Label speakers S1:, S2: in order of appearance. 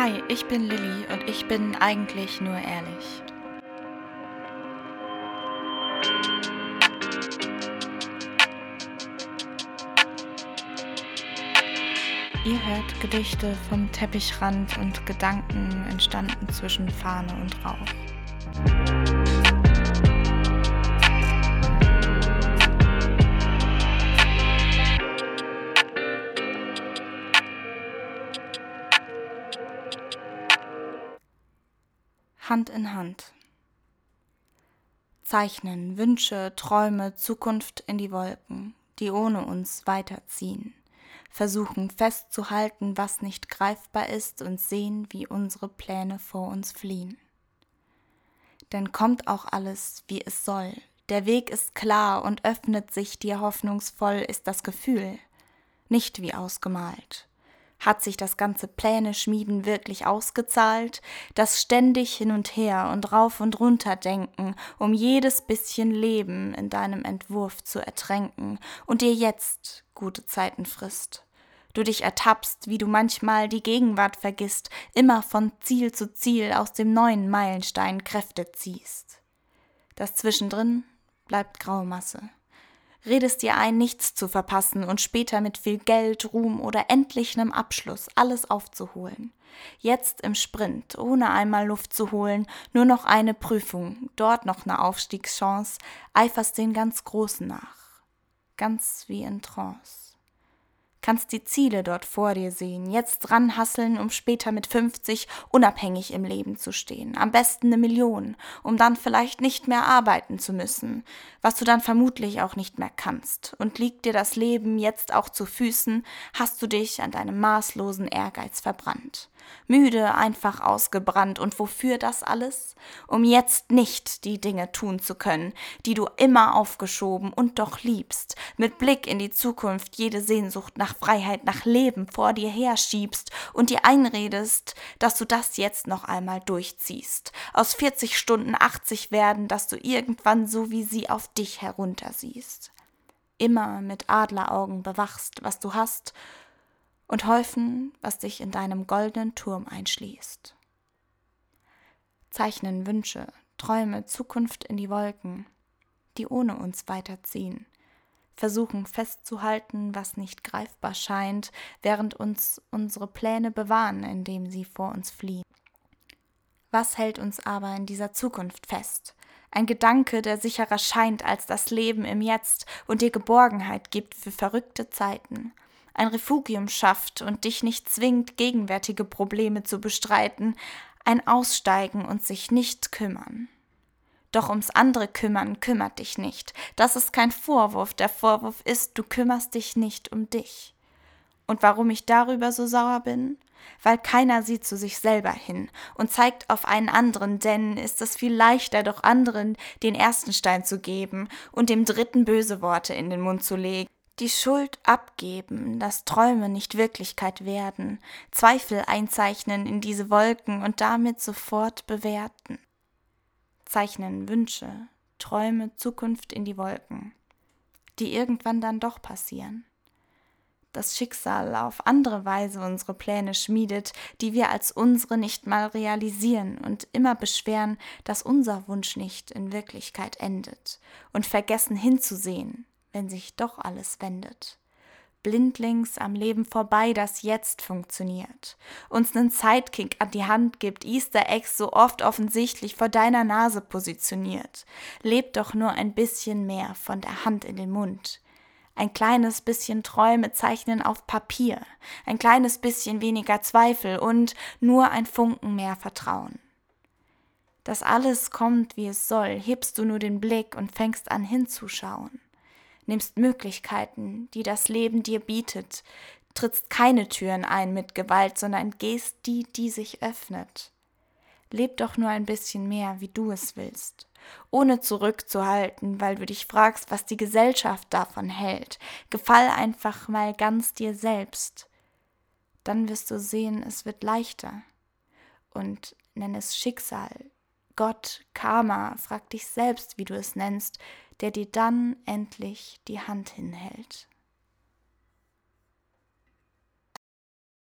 S1: Hi, ich bin Lilly und ich bin eigentlich nur ehrlich. Ihr hört Gedichte vom Teppichrand und Gedanken entstanden zwischen Fahne und Rauch. Hand in Hand. Zeichnen Wünsche, Träume, Zukunft in die Wolken, die ohne uns weiterziehen. Versuchen festzuhalten, was nicht greifbar ist und sehen, wie unsere Pläne vor uns fliehen. Denn kommt auch alles, wie es soll. Der Weg ist klar und öffnet sich dir hoffnungsvoll ist das Gefühl, nicht wie ausgemalt. Hat sich das ganze Pläne schmieden wirklich ausgezahlt? Das ständig hin und her und rauf und runter denken, um jedes bisschen Leben in deinem Entwurf zu ertränken und dir jetzt gute Zeiten frisst. Du dich ertappst, wie du manchmal die Gegenwart vergisst, immer von Ziel zu Ziel aus dem neuen Meilenstein Kräfte ziehst. Das zwischendrin bleibt Graumasse redest dir ein, nichts zu verpassen und später mit viel Geld, Ruhm oder endlich einem Abschluss alles aufzuholen. Jetzt im Sprint, ohne einmal Luft zu holen, nur noch eine Prüfung, dort noch eine Aufstiegschance, eiferst den ganz Großen nach. Ganz wie in Trance kannst die Ziele dort vor dir sehen, jetzt dran hasseln, um später mit 50 unabhängig im Leben zu stehen, am besten eine Million, um dann vielleicht nicht mehr arbeiten zu müssen, was du dann vermutlich auch nicht mehr kannst. Und liegt dir das Leben jetzt auch zu Füßen, hast du dich an deinem maßlosen Ehrgeiz verbrannt müde, einfach ausgebrannt. Und wofür das alles? Um jetzt nicht die Dinge tun zu können, die du immer aufgeschoben und doch liebst, mit Blick in die Zukunft jede Sehnsucht nach Freiheit, nach Leben vor dir herschiebst und dir einredest, dass du das jetzt noch einmal durchziehst. Aus 40 Stunden 80 werden, dass du irgendwann so wie sie auf dich heruntersiehst. Immer mit Adleraugen bewachst, was du hast, und häufen, was dich in deinem goldenen Turm einschließt. Zeichnen Wünsche, Träume, Zukunft in die Wolken, die ohne uns weiterziehen, versuchen festzuhalten, was nicht greifbar scheint, während uns unsere Pläne bewahren, indem sie vor uns fliehen. Was hält uns aber in dieser Zukunft fest? Ein Gedanke, der sicherer scheint als das Leben im Jetzt und dir Geborgenheit gibt für verrückte Zeiten, ein Refugium schafft und dich nicht zwingt, gegenwärtige Probleme zu bestreiten, ein Aussteigen und sich nicht kümmern. Doch ums andere kümmern kümmert dich nicht. Das ist kein Vorwurf. Der Vorwurf ist, du kümmerst dich nicht um dich. Und warum ich darüber so sauer bin? Weil keiner sieht zu sich selber hin und zeigt auf einen anderen, denn ist es viel leichter, doch anderen den ersten Stein zu geben und dem dritten böse Worte in den Mund zu legen die Schuld abgeben, dass Träume nicht Wirklichkeit werden, Zweifel einzeichnen in diese Wolken und damit sofort bewerten. Zeichnen Wünsche, Träume, Zukunft in die Wolken, die irgendwann dann doch passieren. Das Schicksal auf andere Weise unsere Pläne schmiedet, die wir als unsere nicht mal realisieren und immer beschweren, dass unser Wunsch nicht in Wirklichkeit endet und vergessen hinzusehen, wenn sich doch alles wendet. Blindlings am Leben vorbei, das jetzt funktioniert. Uns nen Sidekick an die Hand gibt, Easter Eggs so oft offensichtlich vor deiner Nase positioniert. Lebt doch nur ein bisschen mehr von der Hand in den Mund. Ein kleines bisschen Träume zeichnen auf Papier, ein kleines bisschen weniger Zweifel und nur ein Funken mehr Vertrauen. Das alles kommt, wie es soll, hebst du nur den Blick und fängst an hinzuschauen nimmst Möglichkeiten, die das Leben dir bietet, trittst keine Türen ein mit Gewalt, sondern gehst die, die sich öffnet. Leb doch nur ein bisschen mehr, wie du es willst, ohne zurückzuhalten, weil du dich fragst, was die Gesellschaft davon hält. Gefall einfach mal ganz dir selbst. Dann wirst du sehen, es wird leichter. Und nenn es Schicksal, Gott, Karma, frag dich selbst, wie du es nennst, der dir dann endlich die Hand hinhält.